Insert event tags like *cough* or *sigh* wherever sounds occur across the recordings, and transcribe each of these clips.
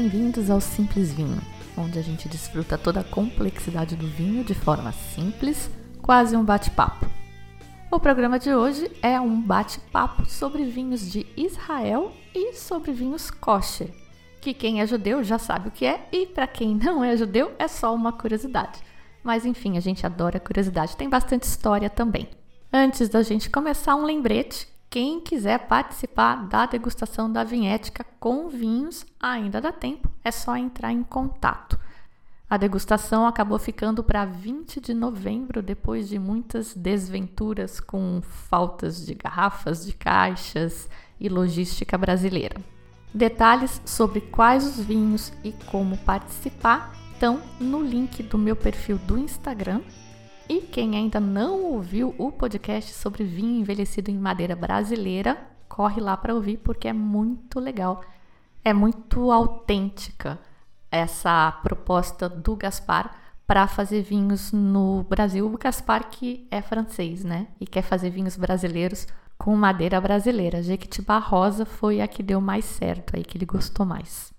bem-vindos ao Simples Vinho, onde a gente desfruta toda a complexidade do vinho de forma simples, quase um bate-papo. O programa de hoje é um bate-papo sobre vinhos de Israel e sobre vinhos kosher, que quem é judeu já sabe o que é e para quem não é judeu é só uma curiosidade. Mas enfim, a gente adora curiosidade, tem bastante história também. Antes da gente começar, um lembrete quem quiser participar da degustação da vinhética com vinhos, ainda dá tempo, é só entrar em contato. A degustação acabou ficando para 20 de novembro, depois de muitas desventuras com faltas de garrafas, de caixas e logística brasileira. Detalhes sobre quais os vinhos e como participar estão no link do meu perfil do Instagram e quem ainda não ouviu o podcast sobre vinho envelhecido em madeira brasileira, corre lá para ouvir porque é muito legal. É muito autêntica essa proposta do Gaspar para fazer vinhos no Brasil. O Gaspar que é francês, né? E quer fazer vinhos brasileiros com madeira brasileira. Jequitibá Rosa foi a que deu mais certo, aí que ele gostou mais.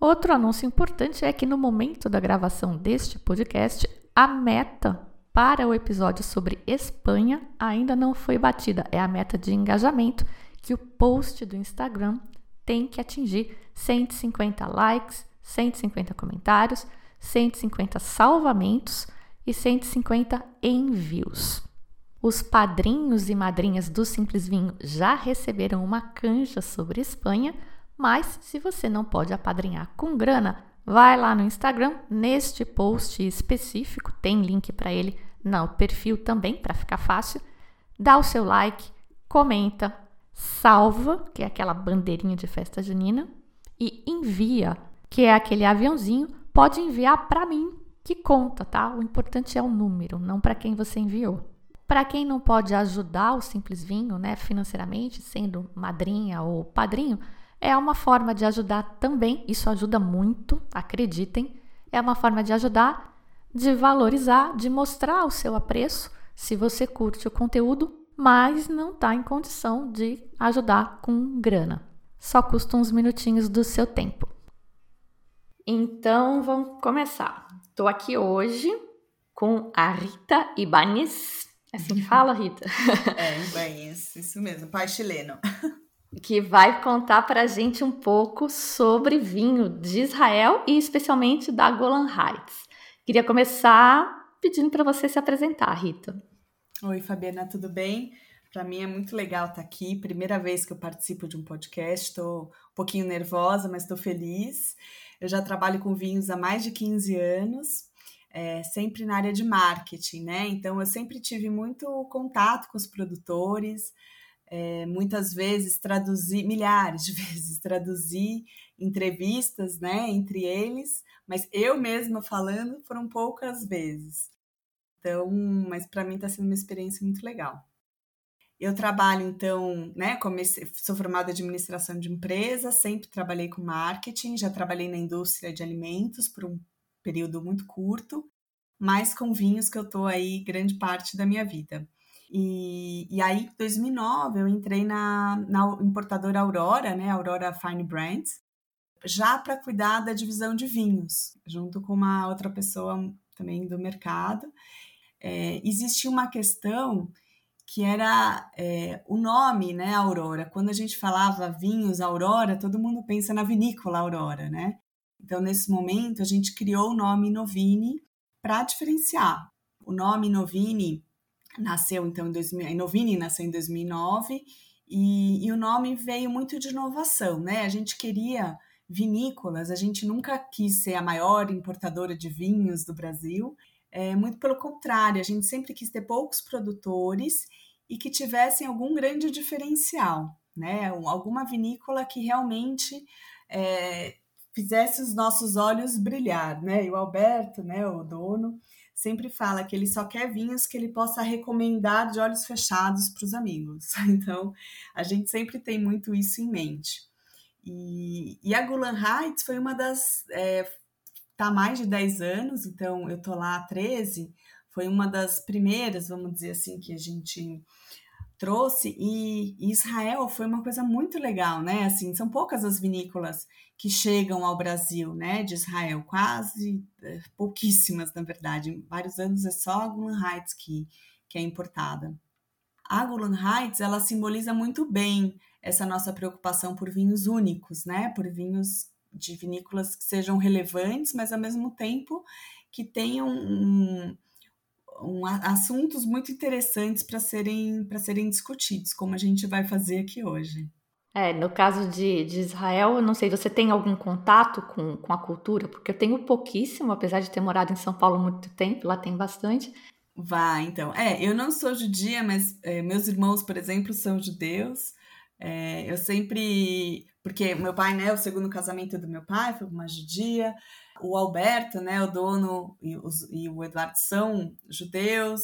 Outro anúncio importante é que no momento da gravação deste podcast, a meta para o episódio sobre Espanha ainda não foi batida. É a meta de engajamento que o post do Instagram tem que atingir 150 likes, 150 comentários, 150 salvamentos e 150 envios. Os padrinhos e madrinhas do Simples Vinho já receberam uma canja sobre Espanha, mas se você não pode apadrinhar com grana, Vai lá no Instagram, neste post específico, tem link para ele no perfil também, para ficar fácil. Dá o seu like, comenta, salva, que é aquela bandeirinha de festa junina, e envia, que é aquele aviãozinho. Pode enviar para mim, que conta, tá? O importante é o número, não para quem você enviou. Para quem não pode ajudar o Simples Vinho, né, financeiramente, sendo madrinha ou padrinho, é uma forma de ajudar também, isso ajuda muito, acreditem. É uma forma de ajudar, de valorizar, de mostrar o seu apreço se você curte o conteúdo, mas não está em condição de ajudar com grana. Só custa uns minutinhos do seu tempo. Então vamos começar. Estou aqui hoje com a Rita Ibanez. É assim que fala, Rita? É, Ibanez, isso mesmo, pai chileno. *laughs* que vai contar para a gente um pouco sobre vinho de Israel e especialmente da Golan Heights. Queria começar pedindo para você se apresentar, Rita. Oi, Fabiana, tudo bem? Para mim é muito legal estar aqui. Primeira vez que eu participo de um podcast. Estou um pouquinho nervosa, mas estou feliz. Eu já trabalho com vinhos há mais de 15 anos, é, sempre na área de marketing, né? Então eu sempre tive muito contato com os produtores é, muitas vezes traduzir, milhares de *laughs* vezes traduzir entrevistas, né, entre eles, mas eu mesma falando foram poucas vezes. Então, mas para mim está sendo uma experiência muito legal. Eu trabalho, então, né, comecei, sou formada em administração de empresa, sempre trabalhei com marketing, já trabalhei na indústria de alimentos por um período muito curto, mas com vinhos que eu estou aí grande parte da minha vida. E, e aí, em 2009, eu entrei na, na importadora Aurora, né, Aurora Fine Brands, já para cuidar da divisão de vinhos, junto com uma outra pessoa também do mercado. É, existia uma questão que era é, o nome, né, Aurora. Quando a gente falava vinhos Aurora, todo mundo pensa na vinícola Aurora, né? Então, nesse momento, a gente criou o nome Novini para diferenciar. O nome Novini nasceu então em 2000, a Novini nasceu em 2009 e, e, o nome veio muito de inovação, né? A gente queria vinícolas, a gente nunca quis ser a maior importadora de vinhos do Brasil, é, muito pelo contrário, a gente sempre quis ter poucos produtores e que tivessem algum grande diferencial, né? Alguma vinícola que realmente é, fizesse os nossos olhos brilhar, né? E o Alberto, né, o dono, sempre fala que ele só quer vinhos que ele possa recomendar de olhos fechados para os amigos. *laughs* Então, a gente sempre tem muito isso em mente. E, e a Gulan Heights foi uma das. É, tá há mais de 10 anos, então eu tô lá há 13. Foi uma das primeiras, vamos dizer assim, que a gente trouxe e Israel foi uma coisa muito legal, né? Assim, são poucas as vinícolas que chegam ao Brasil, né, de Israel, quase é, pouquíssimas, na verdade. Em vários anos é só a Gulan Heights que, que é importada. A Gulan Heights, ela simboliza muito bem essa nossa preocupação por vinhos únicos, né, por vinhos de vinícolas que sejam relevantes, mas ao mesmo tempo que tenham um, um, assuntos muito interessantes para serem, serem discutidos, como a gente vai fazer aqui hoje. É, no caso de, de Israel, eu não sei, você tem algum contato com, com a cultura? Porque eu tenho pouquíssimo, apesar de ter morado em São Paulo muito tempo, lá tem bastante. Vai, então. É, eu não sou judia, mas é, meus irmãos, por exemplo, são judeus. É, eu sempre. Porque meu pai, né, o segundo casamento do meu pai foi com uma judia. O Alberto, né, o dono e, os, e o Eduardo são judeus.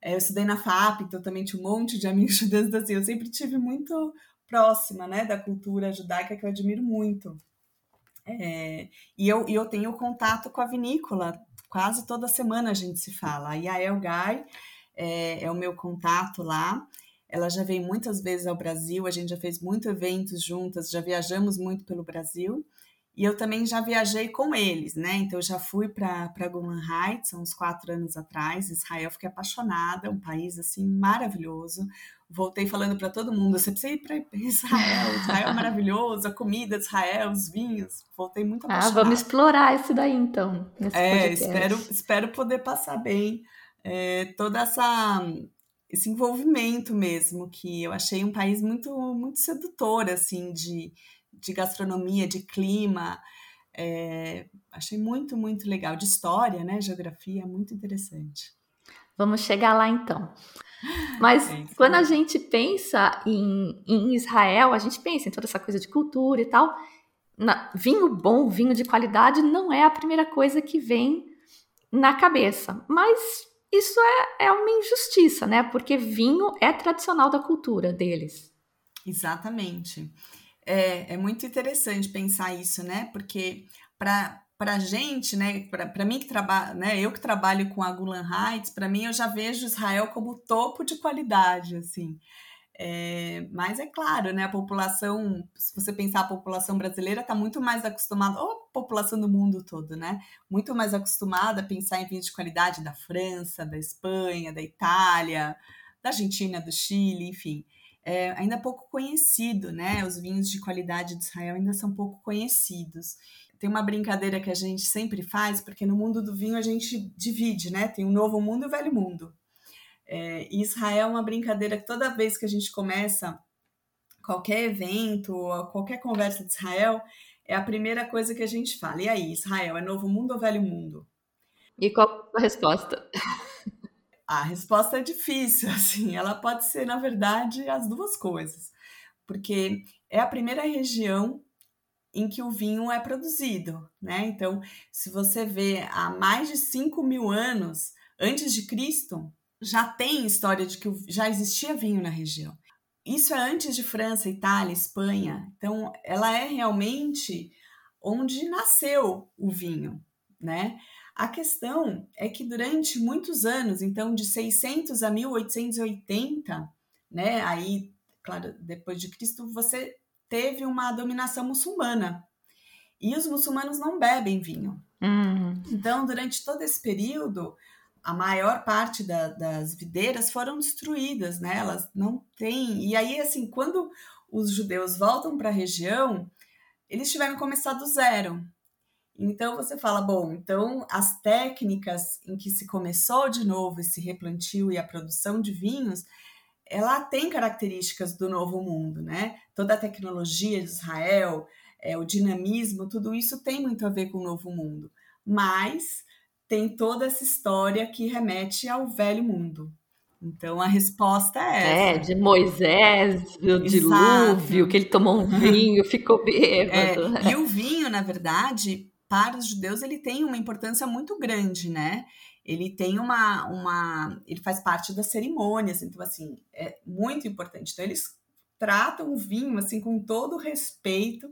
É, eu estudei na FAP, então também tinha um monte de amigos *laughs* judeus. Então, assim, eu sempre tive muito próxima, né, da cultura judaica que eu admiro muito. É, e, eu, e eu tenho contato com a vinícola, quase toda semana a gente se fala. A Yael Gai é, é o meu contato lá. Ela já veio muitas vezes ao Brasil, a gente já fez muitos eventos juntas, já viajamos muito pelo Brasil. E eu também já viajei com eles, né? Então, eu já fui para Golan Heights, há uns quatro anos atrás. Israel, fiquei apaixonada, um país, assim, maravilhoso. Voltei falando para todo mundo, você precisa ir para Israel, Israel é maravilhoso, a comida de Israel, os vinhos. Voltei muito apaixonada. Ah, vamos explorar isso daí, então. É, espero, espero poder passar bem é, toda essa esse envolvimento mesmo, que eu achei um país muito, muito sedutor, assim, de de gastronomia, de clima. É, achei muito, muito legal. De história, né? Geografia, muito interessante. Vamos chegar lá então. Mas é quando a gente pensa em, em, Israel, a gente pensa em toda essa coisa de cultura e tal. Na, vinho bom, vinho de qualidade, não é a primeira coisa que vem na cabeça. Mas isso é, é uma injustiça, né? Porque vinho é tradicional da cultura deles. Exatamente. É, é muito interessante pensar isso, né? Porque para para gente, né, para mim que trabalho, né, eu que trabalho com a Gulan Heights, para mim eu já vejo Israel como topo de qualidade, assim. É, mas é claro, né, a população, se você pensar a população brasileira está muito mais acostumada, ou a população do mundo todo, né, muito mais acostumada a pensar em vinhos de qualidade da França, da Espanha, da Itália, da Argentina, do Chile, enfim é ainda pouco conhecido, né? Os vinhos de qualidade de Israel ainda são pouco conhecidos. Tem uma brincadeira que a gente sempre faz, porque no mundo do vinho a gente divide, né? Tem o novo mundo e o velho mundo. É, e Israel é uma brincadeira que toda vez que a gente começa qualquer evento, qualquer conversa de Israel, é a primeira coisa que a gente fala. E aí, Israel, é novo mundo ou velho mundo? E qual a resposta? *laughs* A resposta é difícil, *laughs* assim, ela pode ser, na verdade, as duas coisas, porque é a primeira região em que o vinho é produzido, né? Então, se você vê há mais de 5 mil anos antes de Cristo, já tem história de que já existia vinho na região. Isso é antes de França, Itália, Espanha. Então, ela é realmente onde nasceu o vinho, né? A questão é que durante muitos anos, então de 600 a 1880, né, aí, claro, depois de Cristo, você teve uma dominação muçulmana. E os muçulmanos não bebem vinho. Uhum. Então, durante todo esse período, a maior parte da, das videiras foram destruídas, né? Elas não têm. E aí, assim, quando os judeus voltam para a região, eles tiveram que começar do zero. Então você fala, bom, então as técnicas em que se começou de novo esse replantio e a produção de vinhos, ela tem características do novo mundo, né? Toda a tecnologia de Israel, é, o dinamismo, tudo isso tem muito a ver com o novo mundo. Mas tem toda essa história que remete ao velho mundo. Então a resposta é essa. É, de Moisés, do dilúvio, que ele tomou um *laughs* vinho, ficou bêbado. É, e o vinho, na verdade, para os judeus, ele tem uma importância muito grande, né? Ele tem uma, uma. Ele faz parte das cerimônias, então, assim, é muito importante. Então, eles tratam o vinho, assim, com todo respeito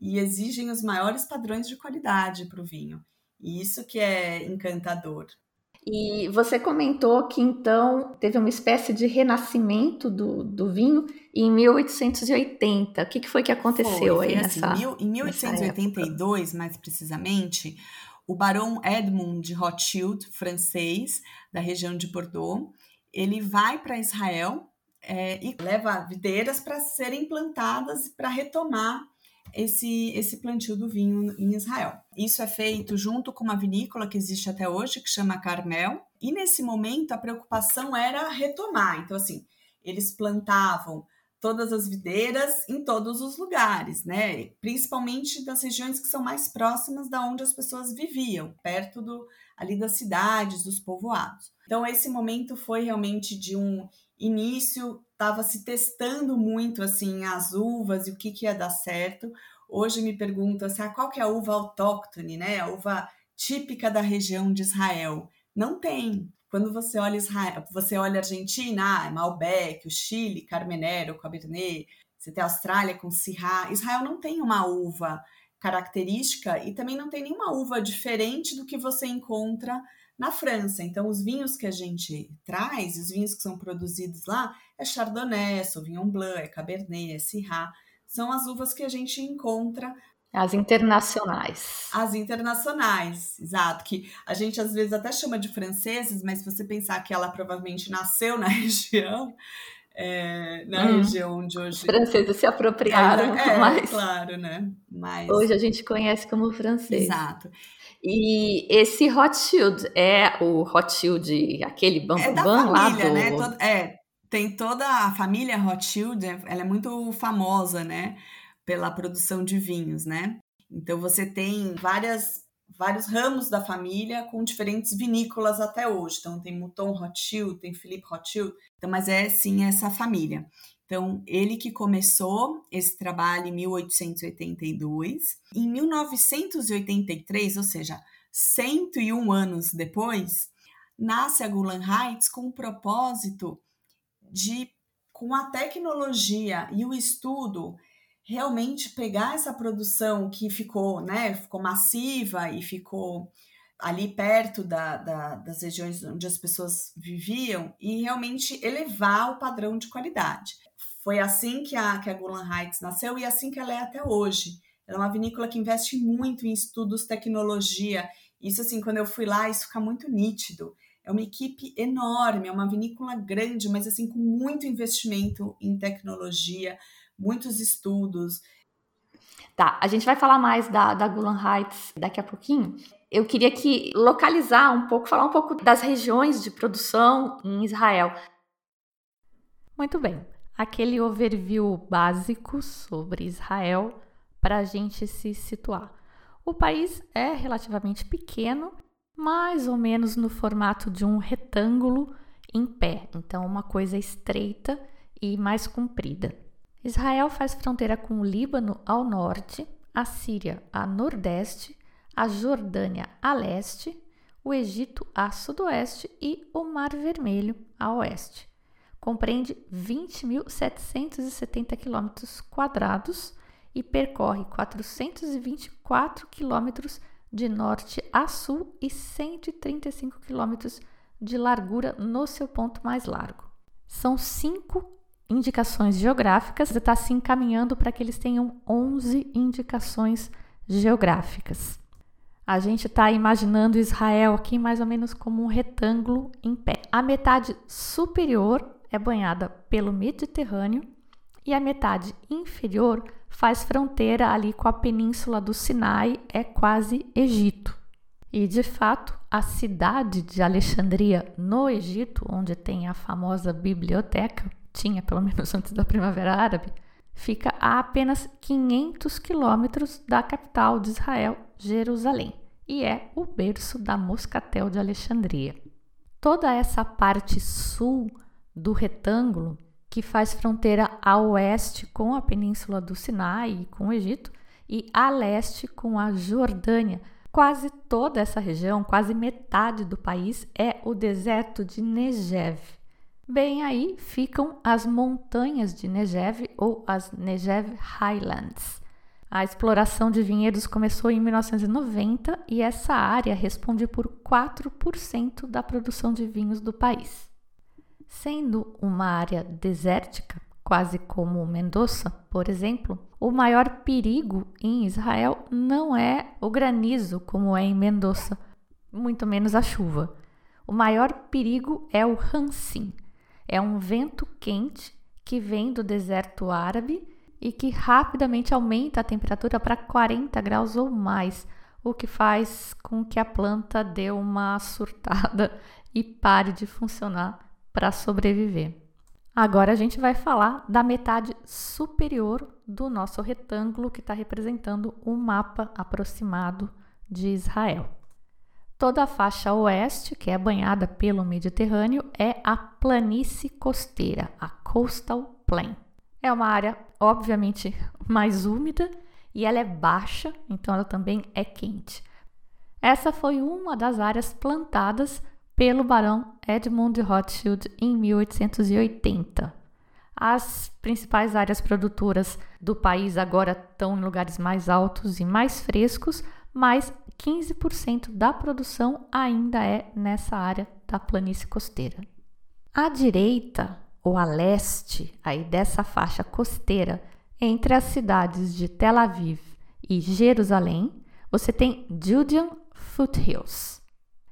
e exigem os maiores padrões de qualidade para o vinho. E isso que é encantador. E você comentou que então teve uma espécie de renascimento do, do vinho em 1880. O que, que foi que aconteceu foi, aí assim, nessa? Mil, em 1882, mais precisamente, o Barão Edmund de Rothschild, francês, da região de Bordeaux, ele vai para Israel é, e leva videiras para serem plantadas para retomar esse, esse plantio do vinho em Israel. Isso é feito junto com uma vinícola que existe até hoje, que chama Carmel, e nesse momento a preocupação era retomar. Então, assim, eles plantavam todas as videiras em todos os lugares, né? Principalmente das regiões que são mais próximas da onde as pessoas viviam, perto do ali das cidades, dos povoados. Então esse momento foi realmente de um início estava se testando muito assim as uvas e o que, que ia dar certo. Hoje me pergunto assim, ah, qual que é a uva autóctone, né? A uva típica da região de Israel. Não tem. Quando você olha Israel, você olha Argentina, ah, Malbec, o Chile, Carmenero, Cabernet, você tem a Austrália com Syrah. Israel não tem uma uva característica e também não tem nenhuma uva diferente do que você encontra na França. Então, os vinhos que a gente traz, os vinhos que são produzidos lá, é Chardonnay, é Sauvignon Blanc, é Cabernet, é Syrah, são as uvas que a gente encontra as internacionais. As internacionais, exato. Que a gente às vezes até chama de franceses, mas se você pensar que ela provavelmente nasceu na *laughs* região, é, na hum. região onde hoje. Os franceses se apropriaram *laughs* é, é, mais. Claro, né? Mas... Hoje a gente conhece como francês. Exato. E esse Rothschild é o Rothschild, aquele bam, é da família, lá do... né? É, tem toda a família Rothschild, é, ela é muito famosa, né? Pela produção de vinhos, né? Então você tem várias vários ramos da família com diferentes vinícolas até hoje. Então tem Mouton Rothschild, tem Philippe Rothschild, então, mas é sim essa família. Então, ele que começou esse trabalho em 1882. Em 1983, ou seja, 101 anos depois, nasce a Gulan Heights com o propósito de, com a tecnologia e o estudo, realmente pegar essa produção que ficou, né, ficou massiva e ficou ali perto da, da, das regiões onde as pessoas viviam e realmente elevar o padrão de qualidade. Foi assim que a, que a Golan Heights nasceu e assim que ela é até hoje. Ela é uma vinícola que investe muito em estudos, tecnologia. Isso, assim, quando eu fui lá, isso fica muito nítido. É uma equipe enorme, é uma vinícola grande, mas, assim, com muito investimento em tecnologia, muitos estudos. Tá, a gente vai falar mais da, da Gulan Heights daqui a pouquinho. Eu queria que localizar um pouco, falar um pouco das regiões de produção em Israel. Muito bem aquele overview básico sobre Israel para a gente se situar. O país é relativamente pequeno, mais ou menos no formato de um retângulo em pé, então uma coisa estreita e mais comprida. Israel faz fronteira com o Líbano ao norte, a Síria a nordeste, a Jordânia a leste, o Egito a sudoeste e o Mar Vermelho a oeste compreende 20.770 km quadrados e percorre 424 quilômetros de norte a sul e 135 quilômetros de largura no seu ponto mais largo. São cinco indicações geográficas, está se encaminhando para que eles tenham 11 indicações geográficas. A gente está imaginando Israel aqui mais ou menos como um retângulo em pé. A metade superior é banhada pelo Mediterrâneo e a metade inferior faz fronteira ali com a península do Sinai, é quase Egito. E de fato, a cidade de Alexandria, no Egito, onde tem a famosa biblioteca, tinha pelo menos *laughs* antes da Primavera Árabe, fica a apenas 500 quilômetros da capital de Israel, Jerusalém, e é o berço da Moscatel de Alexandria. Toda essa parte sul do retângulo, que faz fronteira a oeste com a península do Sinai e com o Egito, e a leste com a Jordânia. Quase toda essa região, quase metade do país, é o deserto de Negev. Bem aí ficam as montanhas de Negev ou as Negev Highlands. A exploração de vinhedos começou em 1990 e essa área responde por 4% da produção de vinhos do país. Sendo uma área desértica, quase como Mendoza, por exemplo, o maior perigo em Israel não é o granizo, como é em Mendoza, muito menos a chuva. O maior perigo é o Hansin. É um vento quente que vem do deserto árabe e que rapidamente aumenta a temperatura para 40 graus ou mais, o que faz com que a planta dê uma surtada *laughs* e pare de funcionar para sobreviver. Agora a gente vai falar da metade superior do nosso retângulo que está representando o um mapa aproximado de Israel. Toda a faixa oeste, que é banhada pelo Mediterrâneo, é a planície costeira, a Coastal Plain. É uma área, obviamente, mais úmida e ela é baixa, então ela também é quente. Essa foi uma das áreas plantadas pelo barão Edmund Rothschild em 1880. As principais áreas produtoras do país agora estão em lugares mais altos e mais frescos, mas 15% da produção ainda é nessa área da planície costeira. À direita, ou a leste aí dessa faixa costeira entre as cidades de Tel Aviv e Jerusalém, você tem Judean Foothills.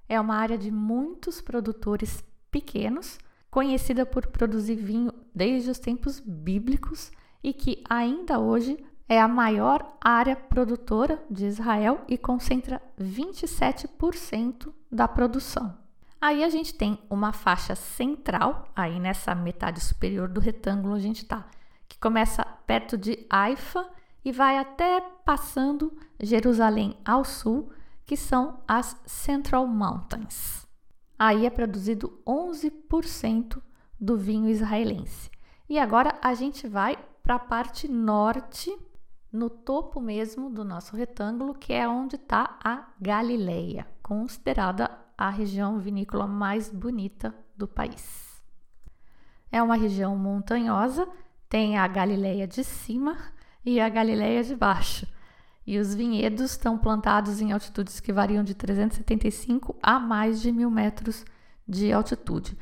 É uma área de muitos produtores pequenos, conhecida por produzir vinho desde os tempos bíblicos e que ainda hoje é a maior área produtora de Israel e concentra 27% da produção. Aí a gente tem uma faixa central, aí nessa metade superior do retângulo a gente tá, que começa perto de Haifa e vai até passando Jerusalém ao sul, que são as Central Mountains. Aí é produzido 11% do vinho israelense. E agora a gente vai para a parte norte, no topo mesmo do nosso retângulo, que é onde está a Galileia, considerada a região vinícola mais bonita do país. É uma região montanhosa, tem a Galileia de cima e a Galileia de baixo. E os vinhedos estão plantados em altitudes que variam de 375 a mais de mil metros de altitude.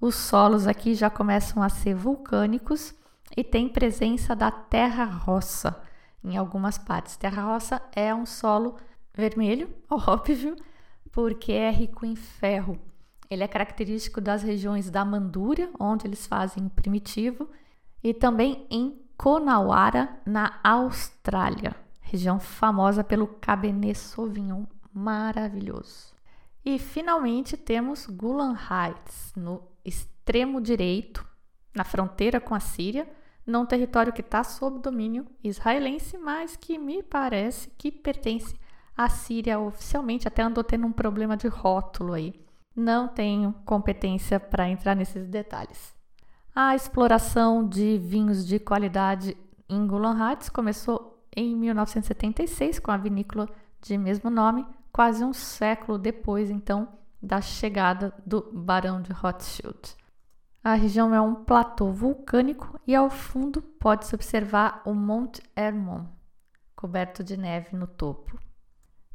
Os solos aqui já começam a ser vulcânicos e tem presença da terra-roça em algumas partes. Terra-roça é um solo vermelho, *laughs* óbvio, porque é rico em ferro. Ele é característico das regiões da Mandúria, onde eles fazem o primitivo, e também em Conauara, na Austrália, região famosa pelo Cabernet Sauvignon maravilhoso. E finalmente temos Golan Heights, no extremo direito, na fronteira com a Síria, num território que está sob domínio israelense, mas que me parece que pertence a Síria oficialmente até andou tendo um problema de rótulo aí. Não tenho competência para entrar nesses detalhes. A exploração de vinhos de qualidade em Golan Heights começou em 1976 com a vinícola de mesmo nome, quase um século depois então da chegada do Barão de Rothschild. A região é um platô vulcânico e ao fundo pode-se observar o Monte Hermon, coberto de neve no topo.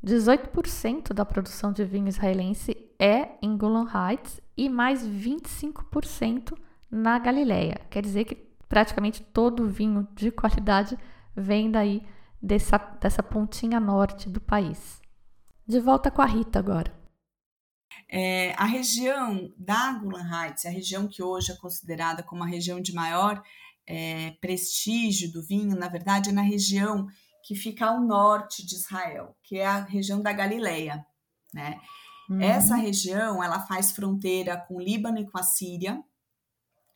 18% da produção de vinho israelense é em Golan Heights e mais 25% na Galileia. Quer dizer que praticamente todo vinho de qualidade vem daí dessa, dessa pontinha norte do país. De volta com a Rita agora. É, a região da Golan Heights, a região que hoje é considerada como a região de maior é, prestígio do vinho, na verdade é na região que fica ao norte de Israel, que é a região da Galileia, né? Uhum. Essa região, ela faz fronteira com o Líbano e com a Síria,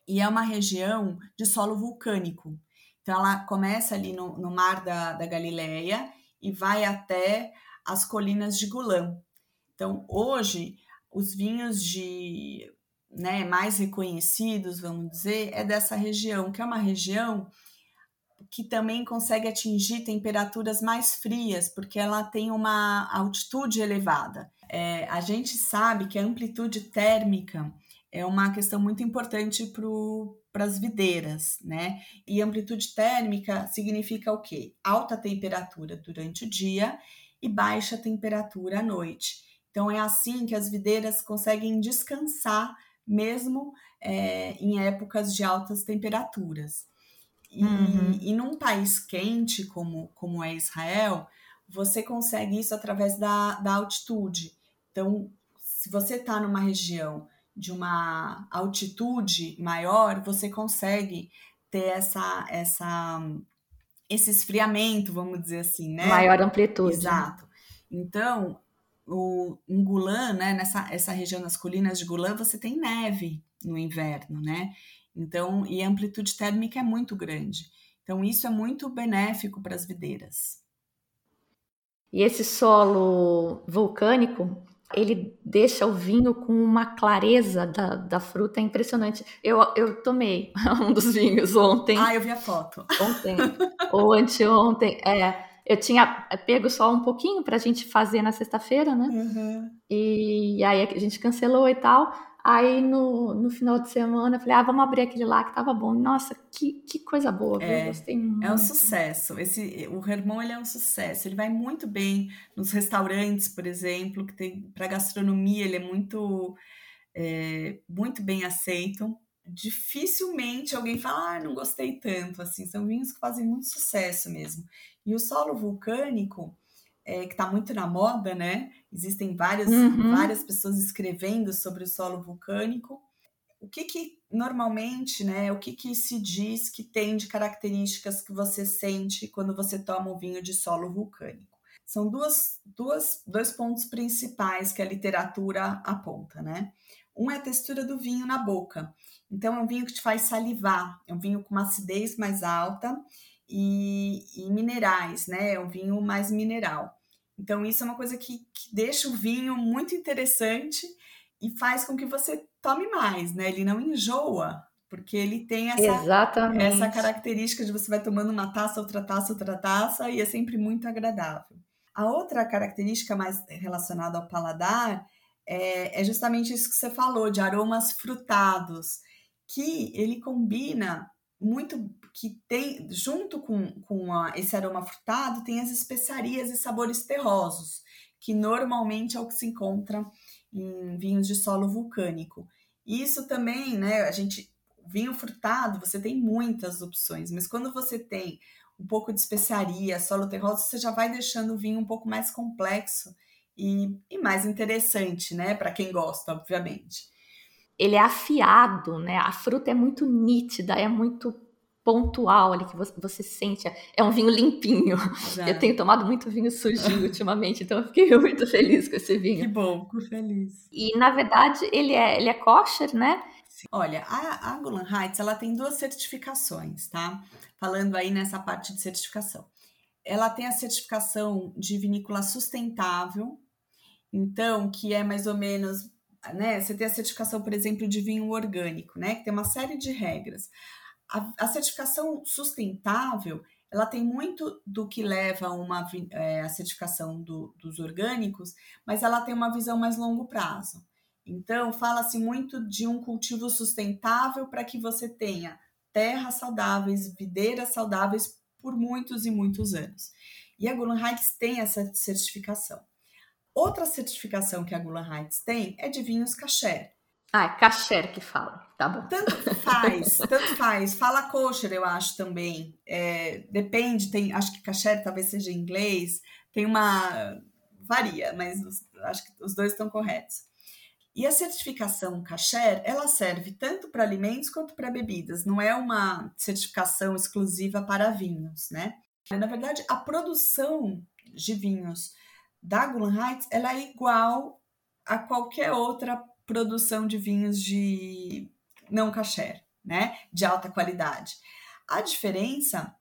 e é uma região de solo vulcânico. Então, ela começa ali no, no mar da, da Galileia e vai até as colinas de Golã. Então, hoje, os vinhos de né, mais reconhecidos, vamos dizer, é dessa região, que é uma região que também consegue atingir temperaturas mais frias, porque ela tem uma altitude elevada. É, a gente sabe que a amplitude térmica é uma questão muito importante para as videiras, né? E amplitude térmica significa o quê? Alta temperatura durante o dia e baixa temperatura à noite. Então é assim que as videiras conseguem descansar mesmo é, em épocas de altas temperaturas. E, uhum. e num país quente como, como é Israel, você consegue isso através da, da altitude. Então, se você está numa região de uma altitude maior, você consegue ter essa, essa, esse esfriamento, vamos dizer assim, né? Maior amplitude. Exato. Então, o, em Gulan, né, nessa essa região das colinas de Gulan, você tem neve no inverno, né? Então, e a amplitude térmica é muito grande. Então, isso é muito benéfico para as videiras. E esse solo vulcânico, ele deixa o vinho com uma clareza da, da fruta impressionante. Eu, eu tomei *laughs* um dos vinhos ontem. Ah, eu vi a foto. Ontem, ou anteontem. É, eu tinha pego só um pouquinho para a gente fazer na sexta-feira, né? Uhum. E aí a gente cancelou e tal. Aí no, no final de semana eu falei, ah, vamos abrir aquele lá que tava bom. Nossa, que, que coisa boa, viu? É, Gostei muito. É um sucesso. Esse, o Hermon ele é um sucesso. Ele vai muito bem nos restaurantes, por exemplo, que tem para gastronomia ele é muito é, muito bem aceito. Dificilmente alguém fala, ah, não gostei tanto. Assim, são vinhos que fazem muito sucesso mesmo. E o solo vulcânico, é, que está muito na moda, né? Existem várias, uhum. várias pessoas escrevendo sobre o solo vulcânico. O que, que normalmente, né? O que, que se diz que tem de características que você sente quando você toma um vinho de solo vulcânico? São duas, duas, dois pontos principais que a literatura aponta, né? Um é a textura do vinho na boca. Então, é um vinho que te faz salivar, é um vinho com uma acidez mais alta e, e minerais, né? É um vinho mais mineral. Então, isso é uma coisa que, que deixa o vinho muito interessante e faz com que você tome mais, né? Ele não enjoa, porque ele tem essa, essa característica de você vai tomando uma taça, outra taça, outra taça, e é sempre muito agradável. A outra característica mais relacionada ao paladar é, é justamente isso que você falou, de aromas frutados, que ele combina muito que tem junto com, com a, esse aroma frutado tem as especiarias e sabores terrosos que normalmente é o que se encontra em vinhos de solo vulcânico. Isso também né a gente vinho frutado você tem muitas opções mas quando você tem um pouco de especiaria solo terroso você já vai deixando o vinho um pouco mais complexo e, e mais interessante né para quem gosta obviamente ele é afiado, né? A fruta é muito nítida, é muito pontual ali que você, você sente. É um vinho limpinho. Já. Eu tenho tomado muito vinho sujinho *laughs* ultimamente, então eu fiquei muito feliz com esse vinho. Que bom, fico feliz. E na verdade ele é, ele é kosher, né? Sim. Olha, a, a Golan Heights ela tem duas certificações, tá? Falando aí nessa parte de certificação. Ela tem a certificação de vinícola sustentável, então, que é mais ou menos né? Você tem a certificação, por exemplo, de vinho orgânico, né? Que tem uma série de regras. A, a certificação sustentável, ela tem muito do que leva uma, é, a certificação do, dos orgânicos, mas ela tem uma visão mais longo prazo. Então, fala-se muito de um cultivo sustentável para que você tenha terras saudáveis, videiras saudáveis por muitos e muitos anos. E a Heights tem essa certificação. Outra certificação que a Gula Heights tem é de vinhos kasher. Ah, é kasher que fala, tá bom. Tanto faz, *laughs* tanto faz. Fala kosher, eu acho também. É, depende, tem, acho que kasher talvez seja em inglês. Tem uma. varia, mas acho que os dois estão corretos. E a certificação kasher, ela serve tanto para alimentos quanto para bebidas. Não é uma certificação exclusiva para vinhos, né? Na verdade, a produção de vinhos da Gulan Heights ela é igual a qualquer outra produção de vinhos de não kasher, né? De alta qualidade. A diferença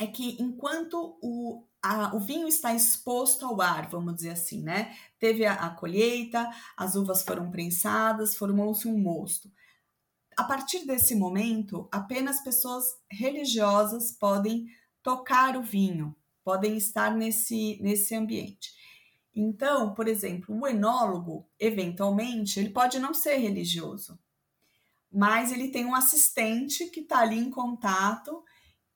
é que enquanto o, a, o vinho está exposto ao ar, vamos dizer assim, né? Teve a, a colheita, as uvas foram prensadas, formou-se um mosto. A partir desse momento, apenas pessoas religiosas podem tocar o vinho, podem estar nesse, nesse ambiente. Então, por exemplo, o enólogo, eventualmente, ele pode não ser religioso, mas ele tem um assistente que está ali em contato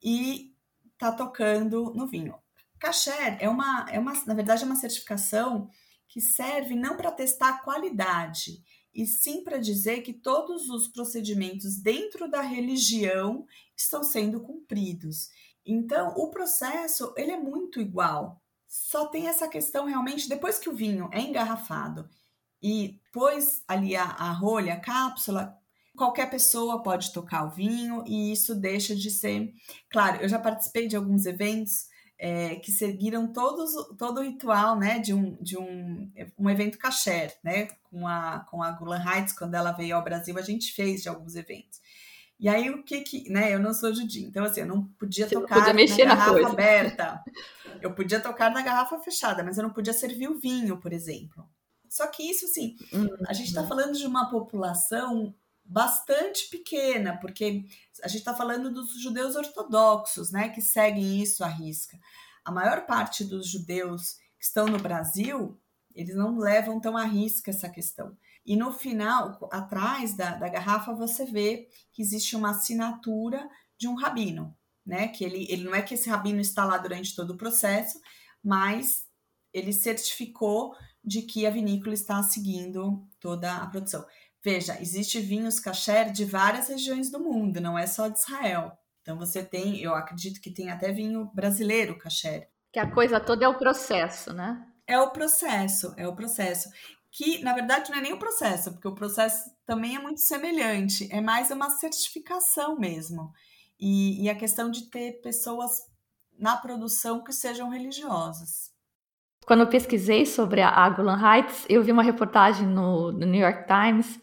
e está tocando no vinho. Kasher é uma, é uma, na verdade, é uma certificação que serve não para testar a qualidade, e sim para dizer que todos os procedimentos dentro da religião estão sendo cumpridos. Então, o processo ele é muito igual. Só tem essa questão realmente depois que o vinho é engarrafado e pôs ali a, a rolha, a cápsula, qualquer pessoa pode tocar o vinho e isso deixa de ser. Claro, eu já participei de alguns eventos é, que seguiram todos, todo o ritual né, de, um, de um, um evento kasher, né? Com a, com a Gulan Heights, quando ela veio ao Brasil, a gente fez de alguns eventos. E aí o que que, né, eu não sou judia, então assim, eu não podia Você tocar podia mexer na, na garrafa coisa. aberta. Eu podia tocar na garrafa fechada, mas eu não podia servir o vinho, por exemplo. Só que isso, assim, uhum. a gente está falando de uma população bastante pequena, porque a gente está falando dos judeus ortodoxos, né, que seguem isso à risca. A maior parte dos judeus que estão no Brasil, eles não levam tão à risca essa questão. E no final, atrás da, da garrafa, você vê que existe uma assinatura de um rabino, né? Que ele, ele não é que esse rabino está lá durante todo o processo, mas ele certificou de que a vinícola está seguindo toda a produção. Veja, existe vinhos kasher de várias regiões do mundo, não é só de Israel. Então você tem, eu acredito que tem até vinho brasileiro kasher. Que a coisa toda é o processo, né? É o processo, é o processo. Que na verdade não é nem o processo, porque o processo também é muito semelhante, é mais uma certificação mesmo. E, e a questão de ter pessoas na produção que sejam religiosas. Quando eu pesquisei sobre a Agulan Heights, eu vi uma reportagem no, no, New York Times,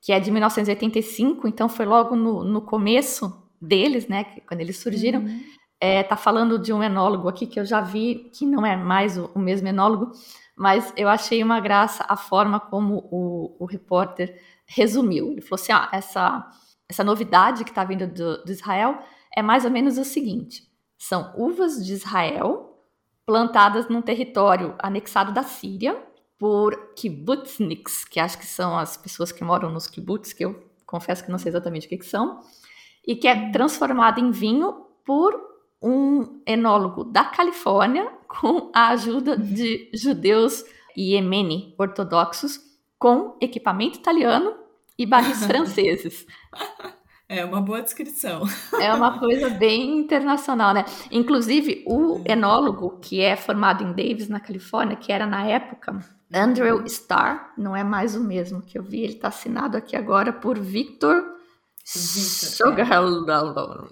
que é de 1985, então foi logo no, no começo deles, né, quando eles surgiram. Uhum. É, tá falando de um enólogo aqui que eu já vi, que não é mais o, o mesmo enólogo, mas eu achei uma graça a forma como o, o repórter resumiu. Ele falou assim: ah, essa, essa novidade que está vindo do, do Israel é mais ou menos o seguinte: são uvas de Israel plantadas num território anexado da Síria por kibbutzniks, que acho que são as pessoas que moram nos kibbutz, que eu confesso que não sei exatamente o que, que são, e que é transformada em vinho por um enólogo da Califórnia *laughs* com a ajuda de judeus iemeni ortodoxos com equipamento italiano e barris *laughs* franceses. É uma boa descrição. É uma coisa bem internacional, né? Inclusive, o enólogo que é formado em Davis, na Califórnia, que era na época Andrew Starr, não é mais o mesmo que eu vi, ele está assinado aqui agora por Victor Sugarlow.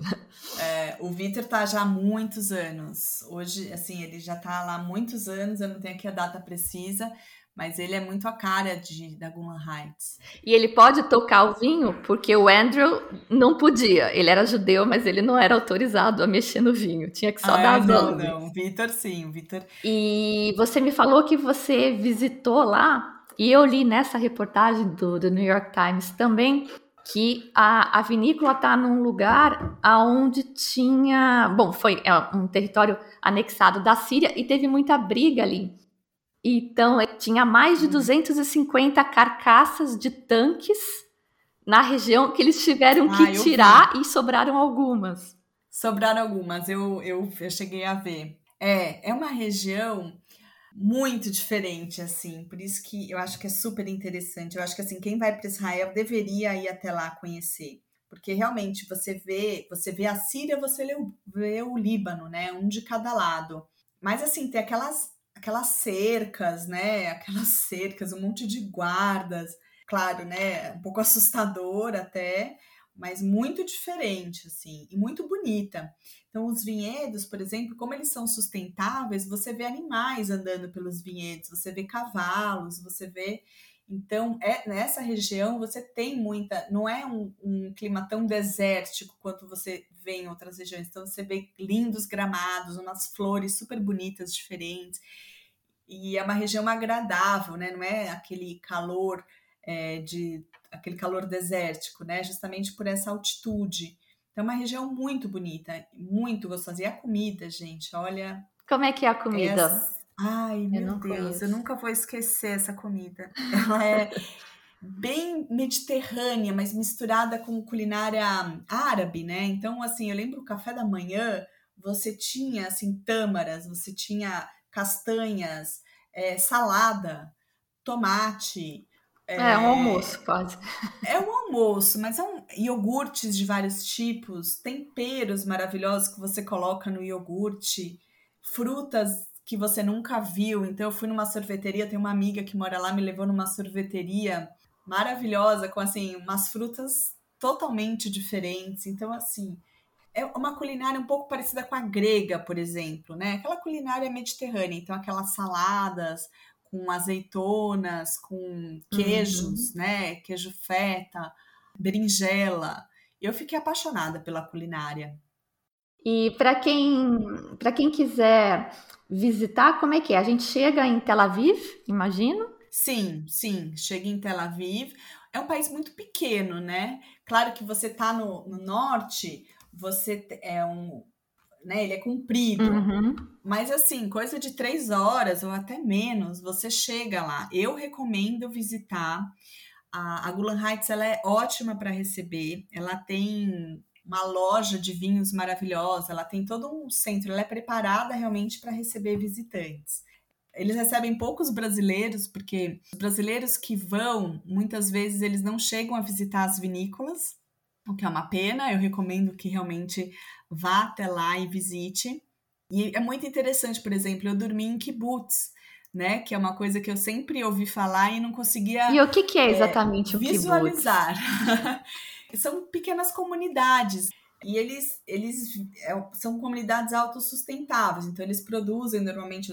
É, o Victor tá já há muitos anos. Hoje, assim, ele já tá lá há muitos anos, eu não tenho aqui a data precisa, mas ele é muito a cara de, da Gulan Heights. E ele pode tocar o vinho porque o Andrew não podia. Ele era judeu, mas ele não era autorizado a mexer no vinho. Tinha que só ah, dar as Não, não. O Vitor sim, o Vitor. E você me falou que você visitou lá, e eu li nessa reportagem do, do New York Times também que a, a vinícola está num lugar aonde tinha, bom, foi é um território anexado da Síria e teve muita briga ali então, tinha mais de 250 uhum. carcaças de tanques na região que eles tiveram que ah, tirar vi. e sobraram algumas. Sobraram algumas, eu, eu, eu cheguei a ver. É, é uma região muito diferente, assim, por isso que eu acho que é super interessante. Eu acho que, assim, quem vai para Israel deveria ir até lá conhecer. Porque realmente você vê, você vê a Síria, você vê o Líbano, né? Um de cada lado. Mas assim, tem aquelas aquelas cercas, né? Aquelas *laughs* cercas, um monte de guardas. Claro, né? Um pouco assustador até, mas muito diferente, assim, e muito bonita. Então, os vinhedos, por exemplo, como eles são sustentáveis, você vê animais andando pelos vinhedos, você vê cavalos, você vê. Então, é, nessa região você tem muita, não é um, um, clima tão desértico quanto você vê em outras regiões. Então, você vê lindos gramados, umas flores super bonitas, diferentes. E é uma região agradável, né? Não é aquele calor é, de aquele calor desértico, né? Justamente por essa altitude. Então, é uma região muito bonita, muito gostosa. E a comida, gente, olha. Como é que é a comida? É Ai, meu Deus, conheço. eu nunca vou esquecer essa comida. *laughs* Ela é bem mediterrânea, mas misturada com culinária árabe, né? Então, assim, eu lembro o café da manhã, você tinha, assim, tâmaras, você tinha castanhas, é, salada, tomate. É, é um almoço, quase. É um almoço, mas é um iogurtes de vários tipos, temperos maravilhosos que você coloca no iogurte, frutas que você nunca viu. Então eu fui numa sorveteria, tem uma amiga que mora lá, me levou numa sorveteria maravilhosa com assim umas frutas totalmente diferentes. Então assim, é uma culinária um pouco parecida com a grega, por exemplo, né? Aquela culinária mediterrânea, então aquelas saladas com azeitonas, com queijos, uhum. né? Queijo feta, berinjela. Eu fiquei apaixonada pela culinária. E para quem, para quem quiser visitar, como é que é? A gente chega em Tel Aviv, imagino? Sim, sim, chega em Tel Aviv. É um país muito pequeno, né? Claro que você está no, no, norte, você é um. Né, ele é comprido, uhum. mas assim, coisa de três horas ou até menos, você chega lá. Eu recomendo visitar. A, a Gulan Heights ela é ótima para receber, ela tem uma loja de vinhos maravilhosa, ela tem todo um centro, ela é preparada realmente para receber visitantes. Eles recebem poucos brasileiros, porque os brasileiros que vão, muitas vezes eles não chegam a visitar as vinícolas, o que é uma pena. Eu recomendo que realmente vá até lá e visite. E é muito interessante, por exemplo, eu dormi em kibbutz, né? Que é uma coisa que eu sempre ouvi falar e não conseguia. E o que, que é exatamente é, o visualizar. *laughs* são pequenas comunidades. E eles, eles é, são comunidades autossustentáveis, então eles produzem normalmente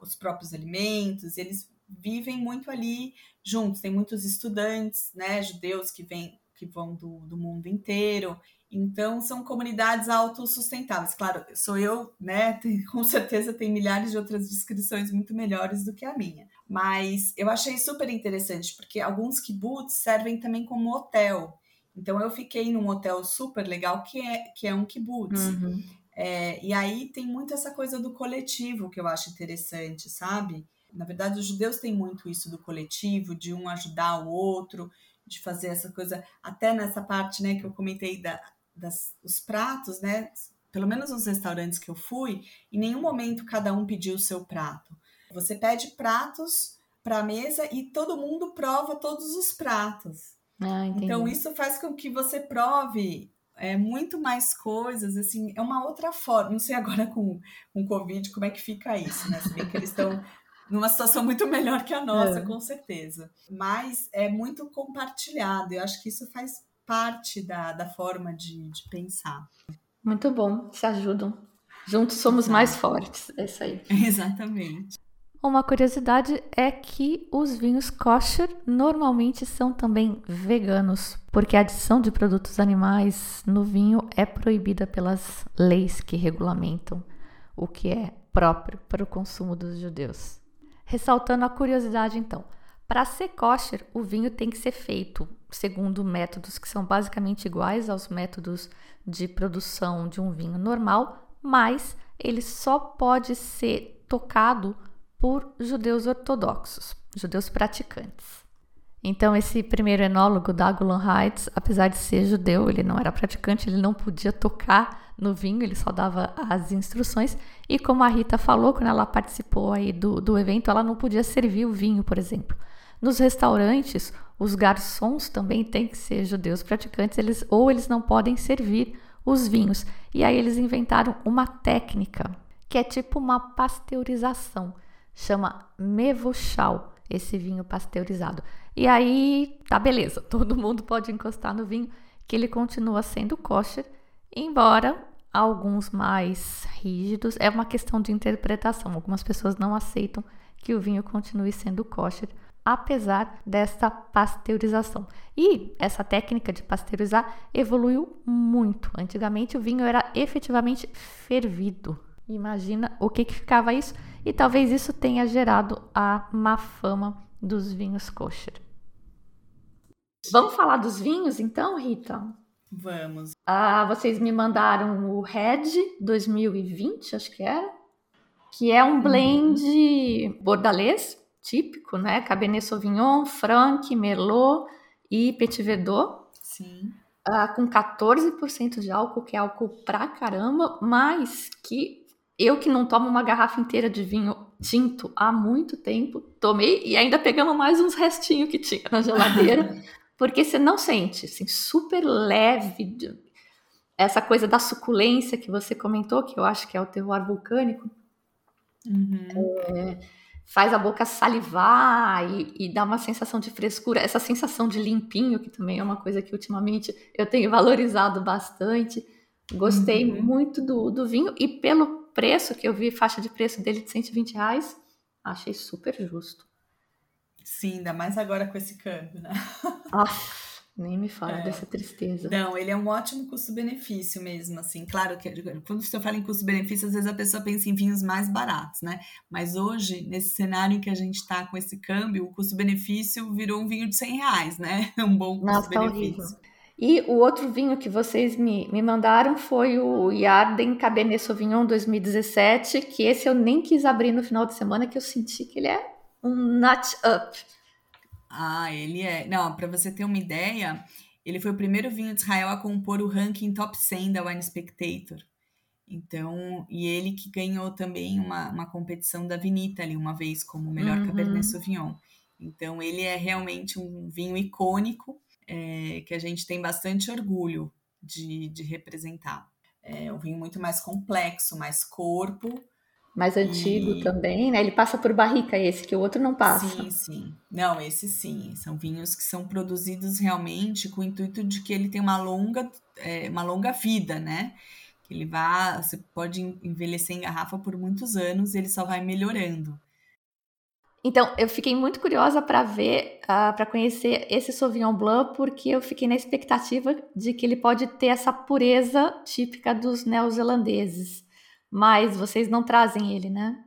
os próprios alimentos, eles vivem muito ali juntos. Tem muitos estudantes, né, judeus que vêm, que vão do, do mundo inteiro. Então são comunidades autossustentáveis. Claro, sou eu, né? *laughs* Com certeza tem milhares de outras descrições muito melhores do que a minha. Mas eu achei super interessante porque alguns kibbutz servem também como hotel. Então eu fiquei num hotel super legal que é, que é um kibutz. Uhum. É, e aí tem muito essa coisa do coletivo que eu acho interessante, sabe? Na verdade, os judeus têm muito isso do coletivo, de um ajudar o outro, de fazer essa coisa, até nessa parte, né, que eu comentei da, das, os pratos, né? Pelo menos nos restaurantes que eu fui, em nenhum momento cada um pediu o seu prato. Você pede pratos para a mesa e todo mundo prova todos os pratos. Ah, então isso faz com que você prove é, muito mais coisas, assim, é uma outra forma. Não sei agora *laughs* com o Covid como é que fica isso, né? Se bem que eles estão *laughs* numa situação muito melhor que a nossa, é. com certeza. Mas é muito compartilhado. Eu acho que isso faz parte da, da forma de, de pensar. Muito bom, se ajudam. Juntos somos Exato. mais fortes. É isso aí. *laughs* Exatamente. Uma curiosidade é que os vinhos kosher normalmente são também veganos, porque a adição de produtos animais no vinho é proibida pelas leis que regulamentam o que é próprio para o consumo dos judeus. Ressaltando a curiosidade, então, para ser kosher, o vinho tem que ser feito segundo métodos que são basicamente iguais aos métodos de produção de um vinho normal, mas ele só pode ser tocado por judeus ortodoxos, judeus praticantes. Então, esse primeiro enólogo da Agulan Heights, apesar de ser judeu, ele não era praticante, ele não podia tocar no vinho, ele só dava as instruções. E como a Rita falou, quando ela participou aí do, do evento, ela não podia servir o vinho, por exemplo. Nos restaurantes, os garçons também têm que ser judeus praticantes, eles, ou eles não podem servir os vinhos. E aí eles inventaram uma técnica que é tipo uma pasteurização chama Mevuchal, esse vinho pasteurizado. E aí, tá beleza, *laughs* todo mundo pode encostar no vinho, que ele continua sendo kosher, embora alguns mais rígidos, é uma questão de interpretação. Algumas pessoas não aceitam que o vinho continue sendo kosher, apesar desta pasteurização. E essa técnica de pasteurizar evoluiu muito. Antigamente o vinho era efetivamente fervido. Imagina o que, que ficava isso, e talvez isso tenha gerado a má fama dos vinhos kosher. Vamos falar dos vinhos então, Rita? Vamos. Ah, vocês me mandaram o Red 2020, acho que era, que é um blend uhum. bordalês típico, né? Cabernet Sauvignon, Franc, Merlot e Petit Verdot. Sim. Ah, com 14% de álcool, que é álcool pra caramba, mas que eu que não tomo uma garrafa inteira de vinho tinto há muito tempo, tomei e ainda pegamos mais uns restinhos que tinha na geladeira, *laughs* porque você não sente, assim, super leve, essa coisa da suculência que você comentou, que eu acho que é o terroir vulcânico, uhum. é, faz a boca salivar e, e dá uma sensação de frescura, essa sensação de limpinho, que também é uma coisa que ultimamente eu tenho valorizado bastante. Gostei uhum. muito do, do vinho e pelo preço que eu vi, faixa de preço dele de 120 reais, achei super justo. Sim, ainda mais agora com esse câmbio, né? Ah, nem me fala é. dessa tristeza. Não, ele é um ótimo custo-benefício mesmo, assim. Claro que quando você fala em custo-benefício, às vezes a pessoa pensa em vinhos mais baratos, né? Mas hoje, nesse cenário em que a gente está com esse câmbio, o custo-benefício virou um vinho de 100 reais, né? *laughs* Um bom tá custo-benefício. Tá e o outro vinho que vocês me, me mandaram foi o Yarden Cabernet Sauvignon 2017, que esse eu nem quis abrir no final de semana, que eu senti que ele é um nut up. Ah, ele é. Não, para você ter uma ideia, ele foi o primeiro vinho de Israel a compor o ranking top 100 da Wine Spectator. Então, e ele que ganhou também uma, uma competição da Vinita ali uma vez como melhor uhum. Cabernet Sauvignon. Então, ele é realmente um vinho icônico é, que a gente tem bastante orgulho de, de representar. É um vinho muito mais complexo, mais corpo. Mais antigo e... também, né? Ele passa por barrica esse, que o outro não passa. Sim, sim. Não, esse sim. São vinhos que são produzidos realmente com o intuito de que ele tem uma longa, é, uma longa vida, né? Que ele vá, você pode envelhecer em garrafa por muitos anos e ele só vai melhorando. Então, eu fiquei muito curiosa para ver, uh, ah, para conhecer esse Sauvignon Blanc, porque eu fiquei na expectativa de que ele pode ter essa pureza típica dos neozelandeses. Mas vocês não trazem ele, né?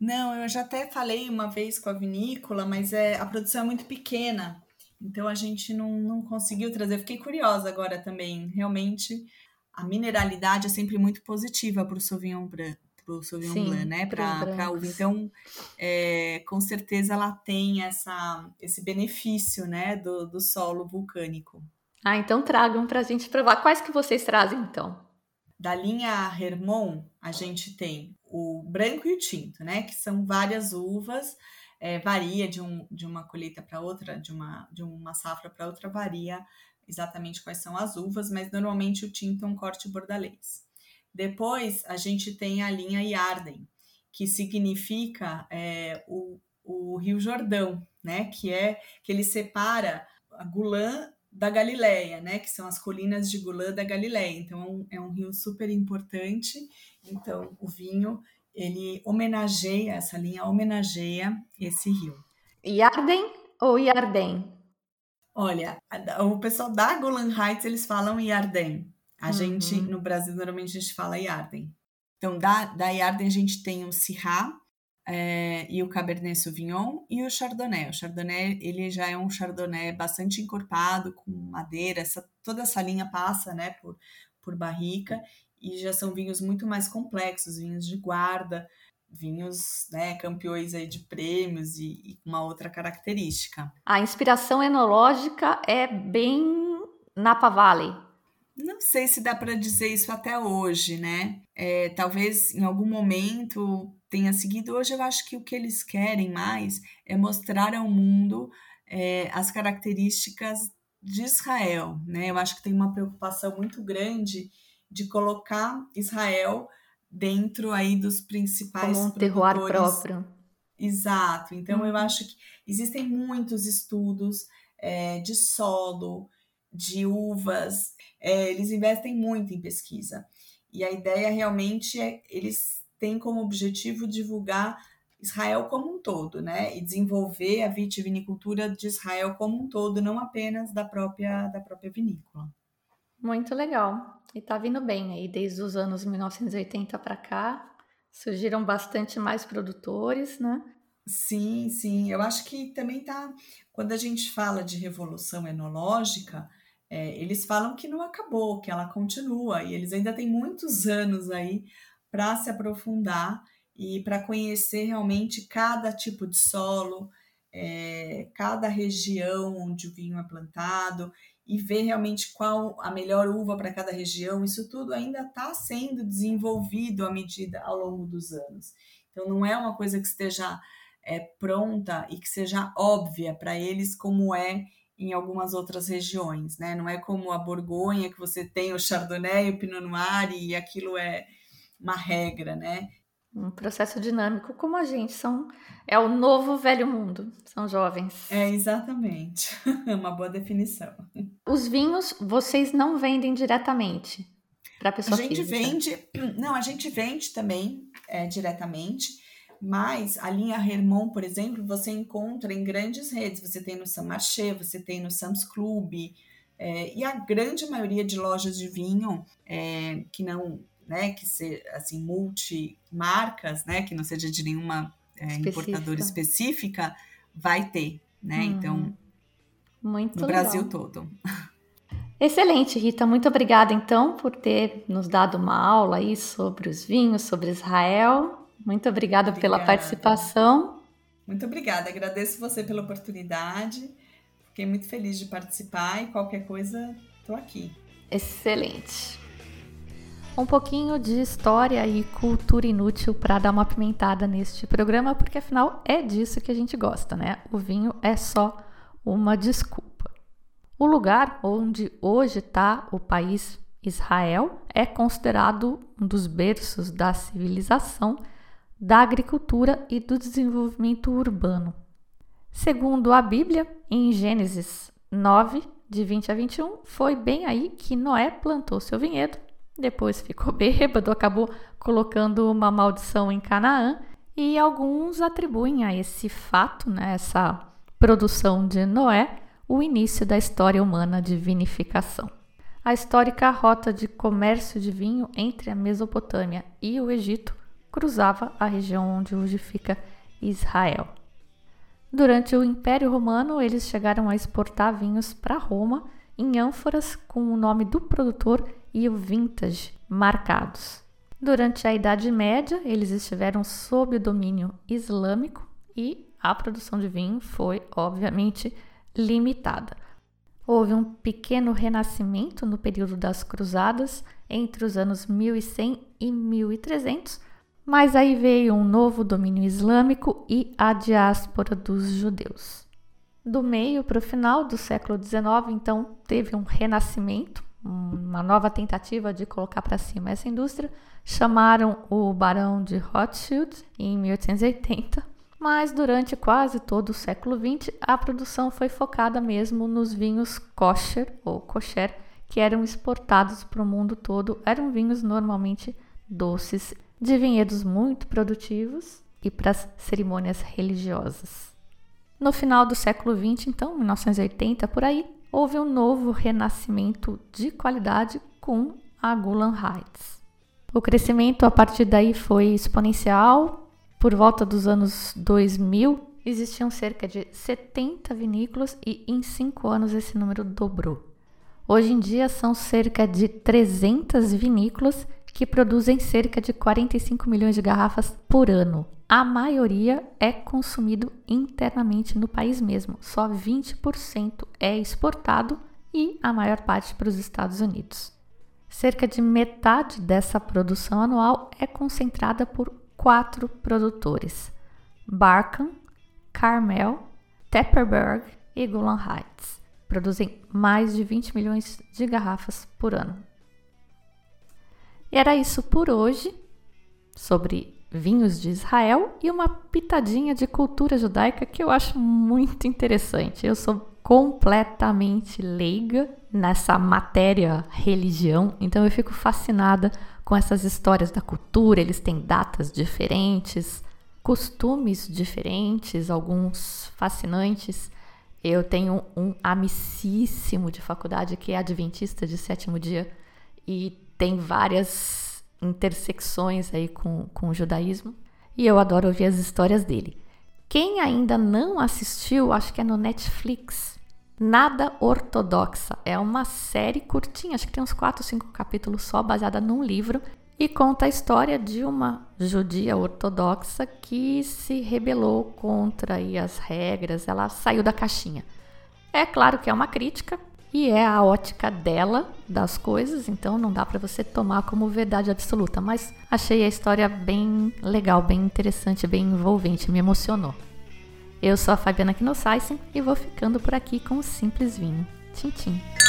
Não, eu já até falei uma vez com a vinícola, mas é, a produção é muito pequena. Então a gente não, não conseguiu trazer. Fiquei curiosa agora também. Realmente, a mineralidade é sempre muito positiva para o Sauvignon Blanc para o Sauvignon Sim, Blanc, né? Para uva. Então, é, com certeza ela tem essa, esse benefício, né? Do, do solo vulcânico. Ah, então tragam para a gente provar. Quais que vocês trazem, então? Da linha Hermon, a gente tem o branco e o tinto, né? Que são várias uvas. É, varia de, um, de uma colheita para outra, de uma, de uma safra para outra, varia exatamente quais são as uvas, mas normalmente o tinto é um corte bordalês. Depois a gente tem a linha Yarden, que significa é, o, o Rio Jordão, né? Que é que ele separa a Gulã da Galileia, né? Que são as colinas de Gulã da Galileia. Então é um rio super importante. Então o vinho ele homenageia essa linha, homenageia esse rio. Yarden ou Yarden? Olha, o pessoal da Golan Heights eles falam Yarden, a uhum. gente, no Brasil, normalmente a gente fala Yarden. Então, da, da Yarden a gente tem o Syrah é, e o Cabernet Sauvignon e o Chardonnay. O Chardonnay, ele já é um Chardonnay bastante encorpado, com madeira, essa, toda essa linha passa, né, por, por barrica, e já são vinhos muito mais complexos, vinhos de guarda, vinhos, né, campeões aí de prêmios e, e uma outra característica. A inspiração enológica é bem Napa Valley. Não sei se dá para dizer isso até hoje, né? É, talvez em algum momento tenha seguido. Hoje eu acho que o que eles querem mais é mostrar ao mundo é, as características de Israel, né? Eu acho que tem uma preocupação muito grande de colocar Israel dentro aí dos principais Como um terroir próprio. Exato. Então eu uhum. acho que existem muitos estudos é, de solo, de uvas, é, eles investem muito em pesquisa. E a ideia realmente é, eles têm como objetivo divulgar Israel como um todo, né? E desenvolver a vitivinicultura de Israel como um todo, não apenas da própria da própria vinícola. Muito legal. E tá vindo bem aí desde os anos 1980 para cá. Surgiram bastante mais produtores, né? Sim, sim. Eu acho que também tá. Quando a gente fala de revolução enológica, é, eles falam que não acabou, que ela continua, e eles ainda têm muitos anos aí para se aprofundar e para conhecer realmente cada tipo de solo, é, cada região onde o vinho é plantado e ver realmente qual a melhor uva para cada região. Isso tudo ainda está sendo desenvolvido à medida ao longo dos anos. Então não é uma coisa que esteja é, pronta e que seja óbvia para eles como é em algumas outras regiões, né? Não é como a Borgonha que você tem o Chardonnay o Pinot Noir e aquilo é uma regra, né? Um processo dinâmico como a gente, são é o novo velho mundo, são jovens. É exatamente, *laughs* uma boa definição. Os vinhos vocês não vendem diretamente para a pessoa A gente física. vende, *clears throat* não, a gente vende também é, diretamente, mas a linha Hermon, por exemplo, você encontra em grandes redes. Você tem no Saint-Marché, você tem no Sam's Club, é, e a grande maioria de lojas de vinho é, que não né, que ser assim multimarcas, né, que não seja de nenhuma é, importadora específica, vai ter, né? Uhum. Então, muito no legal. Brasil todo. Excelente, Rita. Muito obrigada então por ter nos dado uma aula aí sobre os vinhos, sobre Israel. Muito obrigada, obrigada. pela participação. Muito obrigada. Agradeço você pela oportunidade. Fiquei muito feliz de participar e qualquer coisa, estou aqui. Excelente um pouquinho de história e cultura inútil para dar uma pimentada neste programa, porque afinal é disso que a gente gosta, né? O vinho é só uma desculpa. O lugar onde hoje está o país Israel é considerado um dos berços da civilização, da agricultura e do desenvolvimento urbano. Segundo a Bíblia, em Gênesis 9, de 20 a 21, foi bem aí que Noé plantou seu vinhedo depois ficou *laughs* bêbado, acabou colocando uma maldição em Canaã e alguns atribuem a esse fato, né, essa produção de Noé, o início da história humana de vinificação. A histórica rota de comércio de vinho entre a Mesopotâmia e o Egito cruzava a região onde hoje fica Israel. Durante o Império Romano, eles chegaram a exportar vinhos para Roma em ânforas com o nome do produtor e o vintage marcados. Durante a Idade Média, eles estiveram sob o domínio islâmico e a produção de vinho foi, obviamente, limitada. Houve um pequeno renascimento no período das Cruzadas, entre os anos 1100 e 1300, mas aí veio um novo domínio islâmico e a diáspora dos judeus. Do meio para o final do século XIX, então, teve um renascimento uma nova tentativa de colocar para cima essa indústria. Chamaram o Barão de Rothschild em 1880, mas durante quase todo o século XX a produção foi focada mesmo nos vinhos kosher ou kosher que eram exportados para o mundo todo. Eram vinhos normalmente doces, de vinhedos muito produtivos e para as cerimônias religiosas. No final do século XX, então, 1980 por aí, houve um novo renascimento de qualidade com a Gulan Heights. O crescimento a partir daí foi exponencial. Por volta dos anos 2000, existiam cerca de 70 vinícolas e em cinco anos esse número dobrou. Hoje em dia são cerca de 300 vinícolas que produzem cerca de 45 milhões de garrafas por ano. A maioria é consumido internamente no país mesmo, só 20% é exportado e a maior parte para os Estados Unidos. Cerca de metade dessa produção anual é concentrada por quatro produtores: Barkham, Carmel, Tepperberg e Golan Heights. Produzem mais de 20 milhões de garrafas por ano. E era isso por hoje sobre vinhos de Israel e uma pitadinha de cultura judaica que eu acho muito interessante. Eu sou completamente leiga nessa matéria religião, então eu fico fascinada com essas histórias da cultura, eles têm datas diferentes. costumes diferentes, alguns fascinantes. Eu tenho um amicíssimo de faculdade que é adventista de sétimo dia e tem várias intersecções aí com, com o judaísmo. E eu adoro ouvir as histórias dele. Quem ainda não assistiu, acho que é no Netflix, Nada Ortodoxa. É uma série curtinha, acho que tem uns 4 ou 5 capítulos só, baseada num livro, e conta a história de uma judia ortodoxa que se rebelou contra as regras, ela saiu da caixinha. É claro que é uma crítica e é a ótica dela das coisas, então não dá para você tomar como verdade absoluta, mas achei a história bem legal, bem interessante, bem envolvente, me emocionou. Eu sou a Fabiana Knossaisen e vou ficando por aqui com o Simples Vinho. Tchim, tchim.